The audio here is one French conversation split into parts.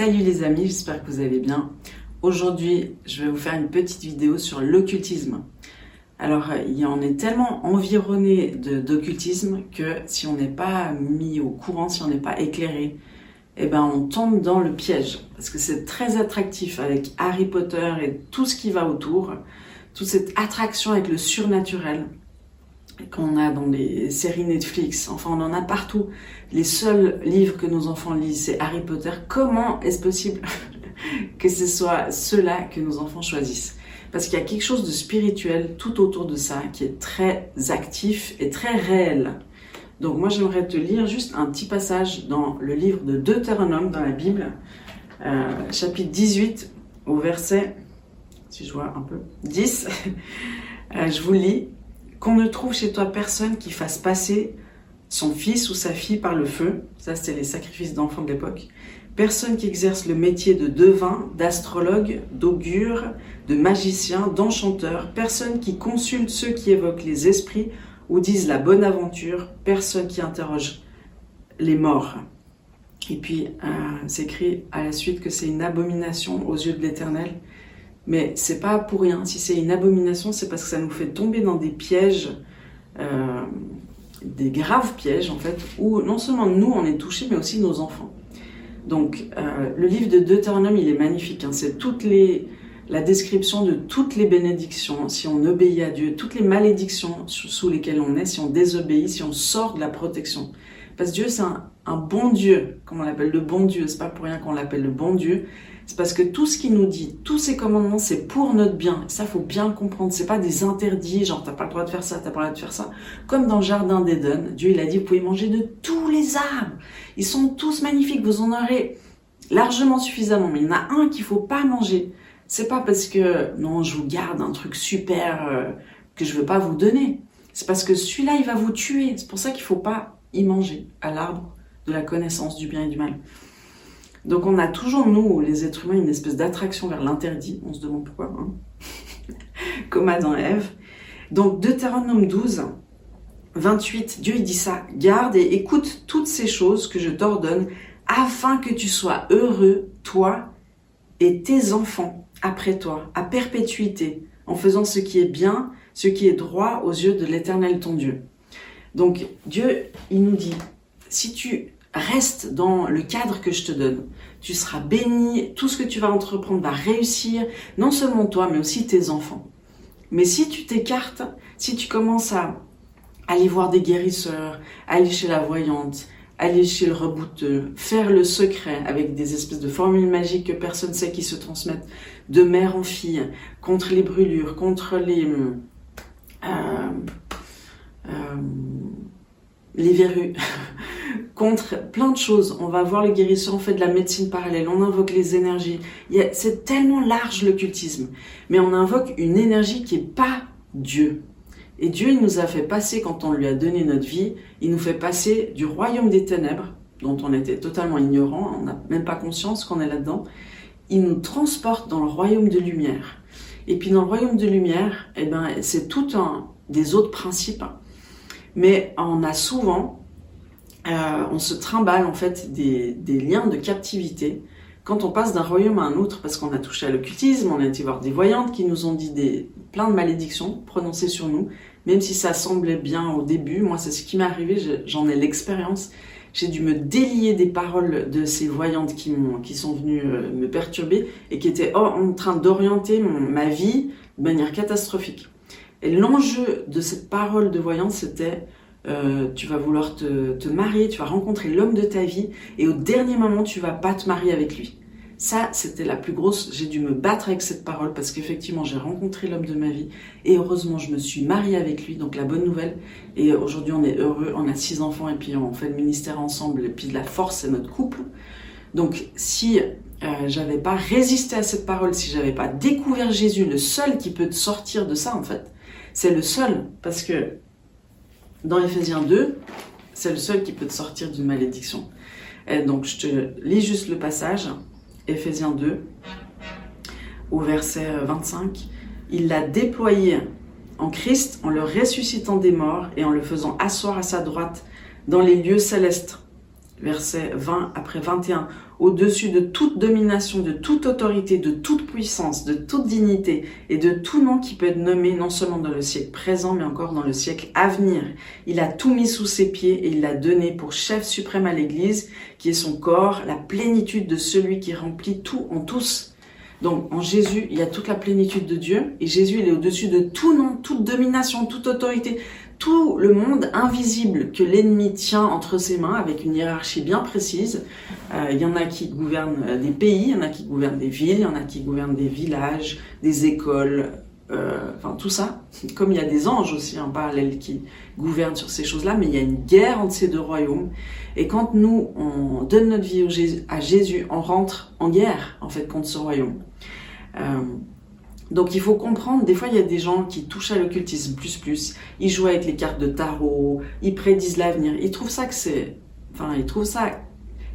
Salut les amis, j'espère que vous allez bien. Aujourd'hui, je vais vous faire une petite vidéo sur l'occultisme. Alors, en est tellement environné d'occultisme que si on n'est pas mis au courant, si on n'est pas éclairé, eh ben on tombe dans le piège. Parce que c'est très attractif avec Harry Potter et tout ce qui va autour, toute cette attraction avec le surnaturel qu'on a dans les séries Netflix, enfin on en a partout. Les seuls livres que nos enfants lisent, c'est Harry Potter. Comment est-ce possible que ce soit ceux-là que nos enfants choisissent? Parce qu'il y a quelque chose de spirituel tout autour de ça qui est très actif et très réel. Donc moi j'aimerais te lire juste un petit passage dans le livre de Deutéronome dans la Bible, euh, chapitre 18 au verset, si je vois un peu, 10. Euh, je vous lis qu'on ne trouve chez toi personne qui fasse passer son fils ou sa fille par le feu, ça c'était les sacrifices d'enfants de l'époque, personne qui exerce le métier de devin, d'astrologue, d'augure, de magicien, d'enchanteur, personne qui consulte ceux qui évoquent les esprits ou disent la bonne aventure, personne qui interroge les morts. Et puis, euh, c'est à la suite que c'est une abomination aux yeux de l'Éternel mais c'est pas pour rien. Si c'est une abomination, c'est parce que ça nous fait tomber dans des pièges, euh, des graves pièges en fait, où non seulement nous on est touchés, mais aussi nos enfants. Donc euh, le livre de Deutéronome, il est magnifique. Hein. C'est toute les la description de toutes les bénédictions, si on obéit à Dieu, toutes les malédictions sous lesquelles on est, si on désobéit, si on sort de la protection. Parce que Dieu, c'est un, un, bon Dieu, comme on l'appelle le bon Dieu. C'est pas pour rien qu'on l'appelle le bon Dieu. C'est parce que tout ce qu'il nous dit, tous ces commandements, c'est pour notre bien. Ça, faut bien le comprendre. C'est pas des interdits, genre t'as pas le droit de faire ça, t'as pas le droit de faire ça. Comme dans le jardin d'Éden, Dieu il a dit vous pouvez manger de tous les arbres. Ils sont tous magnifiques. Vous en aurez largement suffisamment. Mais il y en a un qu'il faut pas manger. C'est pas parce que non, je vous garde un truc super euh, que je veux pas vous donner. C'est parce que celui-là, il va vous tuer. C'est pour ça qu'il faut pas y manger à l'arbre de la connaissance du bien et du mal. Donc on a toujours, nous, les êtres humains, une espèce d'attraction vers l'interdit. On se demande pourquoi. Comme Adam et Ève. Donc Deutéronome 12, 28, Dieu dit ça. Garde et écoute toutes ces choses que je t'ordonne afin que tu sois heureux, toi et tes enfants, après toi, à perpétuité, en faisant ce qui est bien, ce qui est droit aux yeux de l'Éternel ton Dieu. Donc Dieu, il nous dit, si tu Reste dans le cadre que je te donne. Tu seras béni, tout ce que tu vas entreprendre va réussir, non seulement toi, mais aussi tes enfants. Mais si tu t'écartes, si tu commences à aller voir des guérisseurs, aller chez la voyante, aller chez le rebouteux, faire le secret avec des espèces de formules magiques que personne ne sait qui se transmettent de mère en fille, contre les brûlures, contre les... Euh, euh, les verrues, contre plein de choses. On va voir les guérisseurs, on fait de la médecine parallèle, on invoque les énergies. C'est tellement large l'occultisme. Mais on invoque une énergie qui n'est pas Dieu. Et Dieu, il nous a fait passer, quand on lui a donné notre vie, il nous fait passer du royaume des ténèbres, dont on était totalement ignorant, on n'a même pas conscience qu'on est là-dedans. Il nous transporte dans le royaume de lumière. Et puis dans le royaume de lumière, eh ben, c'est tout un des autres principes mais on a souvent, euh, on se trimballe en fait des, liens de captivité quand on passe d'un royaume à un autre, parce qu'on a touché à l'occultisme, on a été voir des voyantes qui nous ont dit des, plein de malédictions prononcées sur nous, même si ça semblait bien au début. Moi, c'est ce qui m'est arrivé, j'en ai l'expérience. J'ai dû me délier des paroles de ces voyantes qui, qui sont venues euh, me perturber et qui étaient en train d'orienter ma vie de manière catastrophique. Et l'enjeu de cette parole de voyance, c'était euh, tu vas vouloir te, te, marier, tu vas rencontrer l'homme de ta vie, et au dernier moment, tu vas pas te marier avec lui. Ça, c'était la plus grosse. J'ai dû me battre avec cette parole parce qu'effectivement, j'ai rencontré l'homme de ma vie et heureusement, je me suis mariée avec lui. Donc la bonne nouvelle. Et aujourd'hui, on est heureux, on a six enfants et puis on fait le ministère ensemble. Et puis de la force, c'est notre couple. Donc si euh, j'avais pas résisté à cette parole, si j'avais pas découvert Jésus, le seul qui peut te sortir de ça en fait, c'est le seul, parce que dans Ephésiens 2, c'est le seul qui peut te sortir d'une malédiction. Donc, je te lis juste le passage, Ephésiens 2, au verset 25. Il l'a déployé en Christ en le ressuscitant des morts et en le faisant asseoir à sa droite dans les lieux célestes, verset 20 après 21, au-dessus de toute domination, de toute autorité, de toute puissance, de toute dignité et de tout nom qui peut être nommé non seulement dans le siècle présent, mais encore dans le siècle à venir. Il a tout mis sous ses pieds et il l'a donné pour chef suprême à l'Église, qui est son corps, la plénitude de celui qui remplit tout en tous. Donc en Jésus, il y a toute la plénitude de Dieu et Jésus, il est au-dessus de tout nom, toute domination, toute autorité, tout le monde invisible que l'ennemi tient entre ses mains avec une hiérarchie bien précise. Euh, il y en a qui gouvernent euh, des pays, il y en a qui gouvernent des villes, il y en a qui gouvernent des villages, des écoles, euh, enfin tout ça. Comme il y a des anges aussi en parallèle qui gouvernent sur ces choses-là, mais il y a une guerre entre ces deux royaumes. Et quand nous, on donne notre vie à Jésus, on rentre en guerre en fait contre ce royaume. Donc il faut comprendre, des fois il y a des gens qui touchent à l'occultisme plus plus, ils jouent avec les cartes de tarot, ils prédisent l'avenir, ils trouvent ça que c'est, enfin ils trouvent ça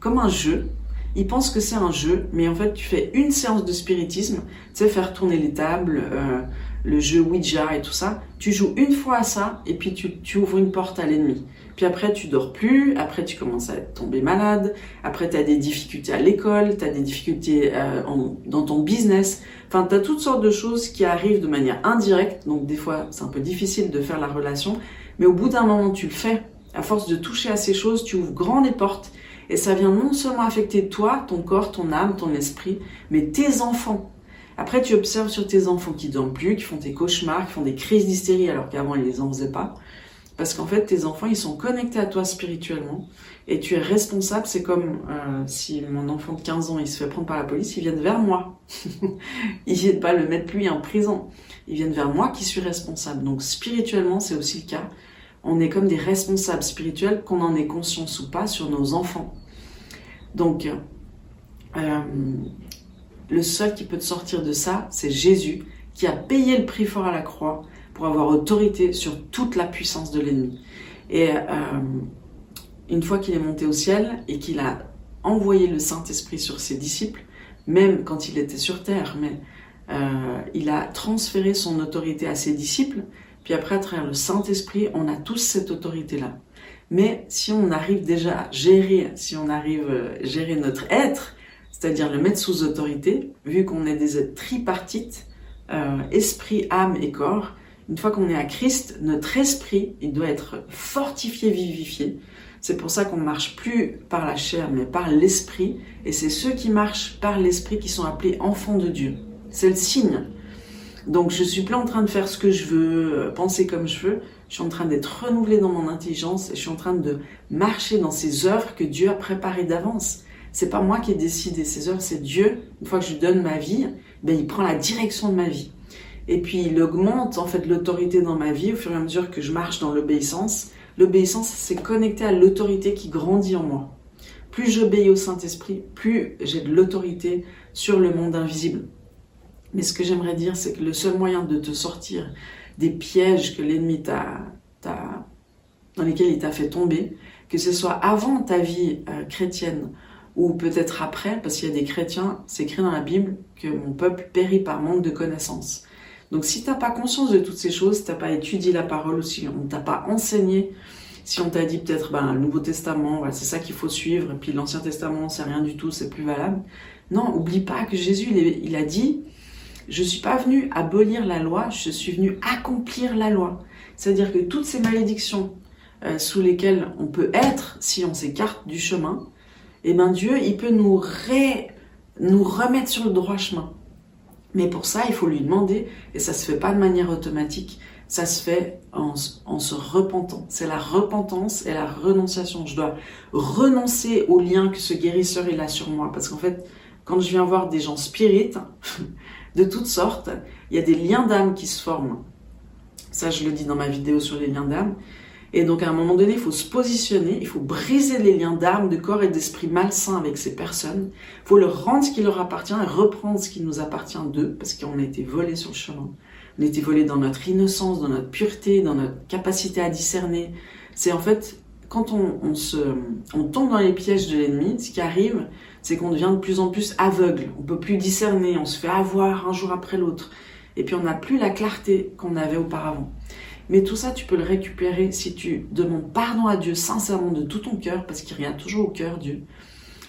comme un jeu, ils pensent que c'est un jeu, mais en fait tu fais une séance de spiritisme, tu sais faire tourner les tables, euh, le jeu Ouija et tout ça, tu joues une fois à ça et puis tu, ouvres une porte à l'ennemi. Puis après, tu dors plus, après tu commences à tomber malade, après tu as des difficultés à l'école, tu as des difficultés euh, dans ton business. Enfin, tu as toutes sortes de choses qui arrivent de manière indirecte, donc des fois c'est un peu difficile de faire la relation, mais au bout d'un moment tu le fais. À force de toucher à ces choses, tu ouvres grand les portes et ça vient non seulement affecter toi, ton corps, ton âme, ton esprit, mais tes enfants. Après, tu observes sur tes enfants qui dorment plus, qui font des cauchemars, qui font des crises d'hystérie alors qu'avant ils les en faisaient pas. Parce qu'en fait, tes enfants, ils sont connectés à toi spirituellement et tu es responsable. C'est comme euh, si mon enfant de 15 ans, il se fait prendre par la police, ils viennent vers moi. ils viennent pas le mettre lui en prison. Ils viennent vers moi qui suis responsable. Donc spirituellement, c'est aussi le cas. On est comme des responsables spirituels, qu'on en ait conscience ou pas, sur nos enfants. Donc, euh, le seul qui peut te sortir de ça, c'est Jésus, qui a payé le prix fort à la croix pour avoir autorité sur toute la puissance de l'ennemi. Et euh, une fois qu'il est monté au ciel et qu'il a envoyé le Saint-Esprit sur ses disciples, même quand il était sur terre, mais euh, il a transféré son autorité à ses disciples, puis après, à travers le Saint-Esprit, on a tous cette autorité-là. Mais si on arrive déjà à gérer, si on arrive à gérer notre être, c'est-à-dire le mettre sous autorité, vu qu'on est des êtres tripartites, euh, esprit, âme et corps, une fois qu'on est à Christ, notre esprit, il doit être fortifié, vivifié. C'est pour ça qu'on ne marche plus par la chair, mais par l'esprit. Et c'est ceux qui marchent par l'esprit qui sont appelés enfants de Dieu. C'est le signe. Donc je suis plus en train de faire ce que je veux, euh, penser comme je veux. Je suis en train d'être renouvelé dans mon intelligence et je suis en train de marcher dans ces œuvres que Dieu a préparées d'avance. C'est pas moi qui ai décidé ces œuvres, c'est Dieu. Une fois que je lui donne ma vie, ben il prend la direction de ma vie. Et puis il augmente en fait l'autorité dans ma vie au fur et à mesure que je marche dans l'obéissance. L'obéissance, c'est connecté à l'autorité qui grandit en moi. Plus j'obéis au Saint-Esprit, plus j'ai de l'autorité sur le monde invisible. Mais ce que j'aimerais dire, c'est que le seul moyen de te sortir des pièges que l'ennemi t'a, dans lesquels il t'a fait tomber, que ce soit avant ta vie euh, chrétienne ou peut-être après, parce qu'il y a des chrétiens, c'est écrit dans la Bible que mon peuple périt par manque de connaissances. Donc si tu n'as pas conscience de toutes ces choses, si tu n'as pas étudié la parole, ou si on t'a pas enseigné, si on t'a dit peut-être ben, le Nouveau Testament, c'est ça qu'il faut suivre, et puis l'Ancien Testament, c'est rien du tout, c'est plus valable. Non, oublie pas que Jésus, il, a dit, je suis pas venu abolir la loi, je suis venu accomplir la loi. C'est-à-dire que toutes ces malédictions euh, sous lesquelles on peut être si on s'écarte du chemin, eh ben Dieu, il peut nous, nous remettre sur le droit chemin. Mais pour ça, il faut lui demander, et ça se fait pas de manière automatique, ça se fait en, se repentant. C'est la repentance et la renonciation. Je dois renoncer au lien que ce guérisseur a sur moi. Parce qu'en fait, quand je viens voir des gens spirites, de toutes sortes, il y a des liens d'âme qui se forment. Ça, je le dis dans ma vidéo sur les liens d'âme. Et donc à un moment donné, il faut se positionner, il faut briser les liens d'âme, de corps et d'esprit malsains avec ces personnes. Il faut leur rendre ce qui leur appartient et reprendre ce qui nous appartient d'eux, parce qu'on a été volés sur le chemin. On a été volés dans notre innocence, dans notre pureté, dans notre capacité à discerner. C'est en fait, quand on, se, on tombe dans les pièges de l'ennemi, ce qui arrive, c'est qu'on devient de plus en plus aveugle. On peut plus discerner, on se fait avoir un jour après l'autre. Et puis on n'a plus la clarté qu'on avait auparavant. Mais tout ça, tu peux le récupérer si tu demandes pardon à Dieu sincèrement de tout ton cœur, parce qu'il regarde toujours au cœur, Dieu.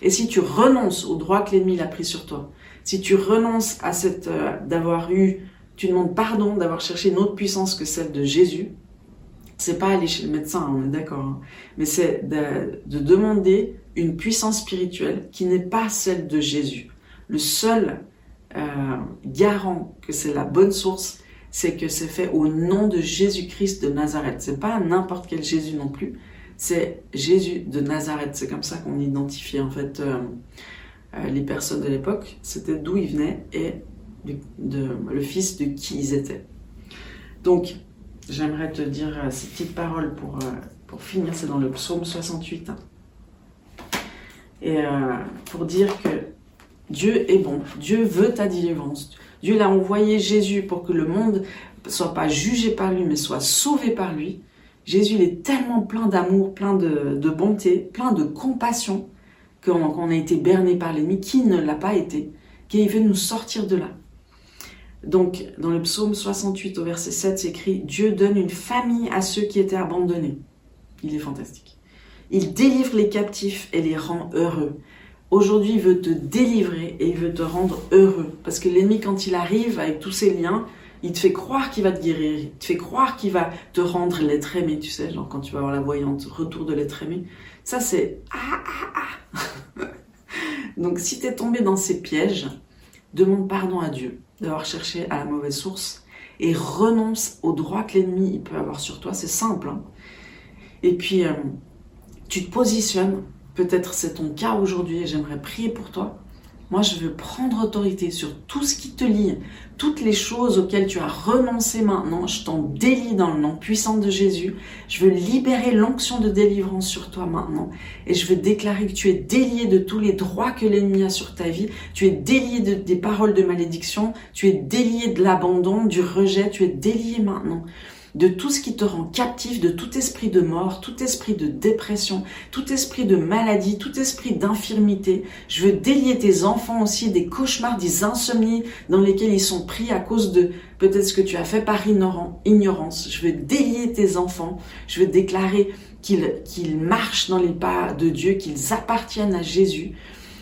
Et si tu renonces au droit que l'ennemi a pris sur toi, si tu renonces à cette euh, d'avoir eu, tu demandes pardon d'avoir cherché une autre puissance que celle de Jésus, c'est pas aller chez le médecin, on est d'accord, hein, mais c'est de, de demander une puissance spirituelle qui n'est pas celle de Jésus. Le seul euh, garant que c'est la bonne source, c'est que c'est fait au nom de Jésus-Christ de Nazareth. C'est pas n'importe quel Jésus non plus, c'est Jésus de Nazareth. C'est comme ça qu'on identifiait en fait euh, euh, les personnes de l'époque. C'était d'où ils venaient et le fils de qui ils étaient. Donc, j'aimerais te dire ces petites paroles pour, pour finir. C'est dans le psaume 68. Et pour dire que Dieu est bon. Dieu veut ta délivrance. Dieu l'a envoyé Jésus pour que le monde soit pas jugé par lui, mais soit sauvé par lui. Jésus est tellement plein d'amour, plein de, bonté, plein de compassion qu'on a été berné par l'ennemi. Qui ne l'a pas été Qui veut nous sortir de là. Donc, dans le psaume 68 au verset 7, c'est écrit Dieu donne une famille à ceux qui étaient abandonnés. Il est fantastique. Il délivre les captifs et les rend heureux. Aujourd'hui, il veut te délivrer et il veut te rendre heureux. Parce que l'ennemi, quand il arrive avec tous ses liens, il te fait croire qu'il va te guérir, il te fait croire qu'il va te rendre l'être aimé, tu sais, genre quand tu vas voir la voyante, retour de l'être aimé. Ça, c'est ah, ah, ah. Donc, si tu es tombé dans ces pièges, demande pardon à Dieu d'avoir cherché à la mauvaise source et renonce au droit que l'ennemi peut avoir sur toi. C'est simple. Hein. et puis, euh, tu te positionnes Peut-être c'est ton cas aujourd'hui et j'aimerais prier pour toi. Moi, je veux prendre autorité sur tout ce qui te lie, toutes les choses auxquelles tu as renoncé maintenant. Je t'en délie dans le nom puissant de Jésus. Je veux libérer l'onction de délivrance sur toi maintenant. Et je veux déclarer que tu es délié de tous les droits que l'ennemi a sur ta vie. Tu es délié de, des paroles de malédiction. Tu es délié de l'abandon, du rejet. Tu es délié maintenant de tout ce qui te rend captif, de tout esprit de mort, tout esprit de dépression, tout esprit de maladie, tout esprit d'infirmité. Je veux délier tes enfants aussi des cauchemars, des insomnies dans lesquels ils sont pris à cause de peut-être ce que tu as fait par ignorance. Je veux délier tes enfants. Je veux déclarer qu'ils marchent dans les pas de Dieu, qu'ils appartiennent à Jésus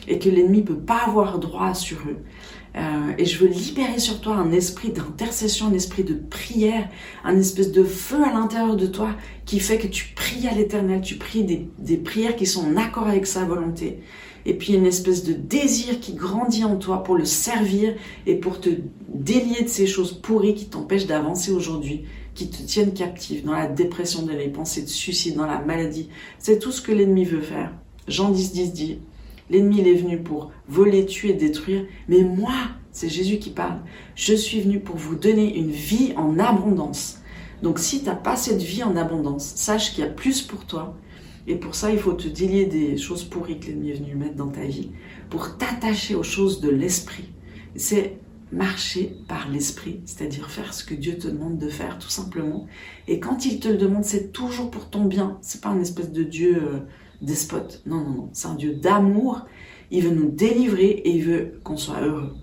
et que l'ennemi peut pas avoir droit sur eux. Euh, et je veux libérer sur toi un esprit d'intercession, un esprit de prière, un espèce de feu à l'intérieur de toi qui fait que tu pries à l'éternel, tu pries des, des, prières qui sont en accord avec sa volonté. Et puis une espèce de désir qui grandit en toi pour le servir et pour te délier de ces choses pourries qui t'empêchent d'avancer aujourd'hui, qui te tiennent captif dans la dépression, dans les pensées de suicide, dans la maladie. C'est tout ce que l'ennemi veut faire. Jean 10, 10 dit, L'ennemi est venu pour voler, tuer, détruire. Mais moi, c'est Jésus qui parle. Je suis venu pour vous donner une vie en abondance. Donc si tu n'as pas cette vie en abondance, sache qu'il y a plus pour toi. Et pour ça, il faut te délier des choses pourries que l'ennemi est venu mettre dans ta vie, pour t'attacher aux choses de l'esprit. C'est marcher par l'esprit, c'est-à-dire faire ce que Dieu te demande de faire, tout simplement. Et quand il te le demande, c'est toujours pour ton bien. C'est pas une espèce de Dieu euh, despote. Non, non, non. C'est un Dieu d'amour. Il veut nous délivrer et il veut qu'on soit heureux.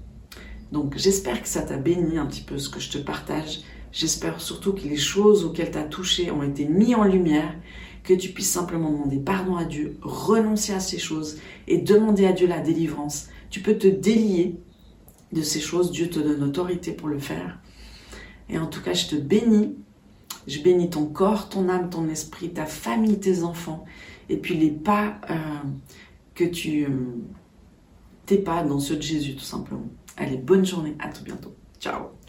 Donc j'espère que ça t'a béni un petit peu ce que je te partage. J'espère surtout que les choses auxquelles tu as touché ont été mises en lumière, que tu puisses simplement demander pardon à Dieu, renoncer à ces choses et demander à Dieu la délivrance. Tu peux te délier de ces choses, Dieu te donne autorité pour le faire. Et en tout cas, je te bénis. Je bénis ton corps, ton âme, ton esprit, ta famille, tes enfants et puis les pas euh, que tu euh, tes pas dans ceux de Jésus tout simplement. Allez, bonne journée, à tout bientôt. Ciao.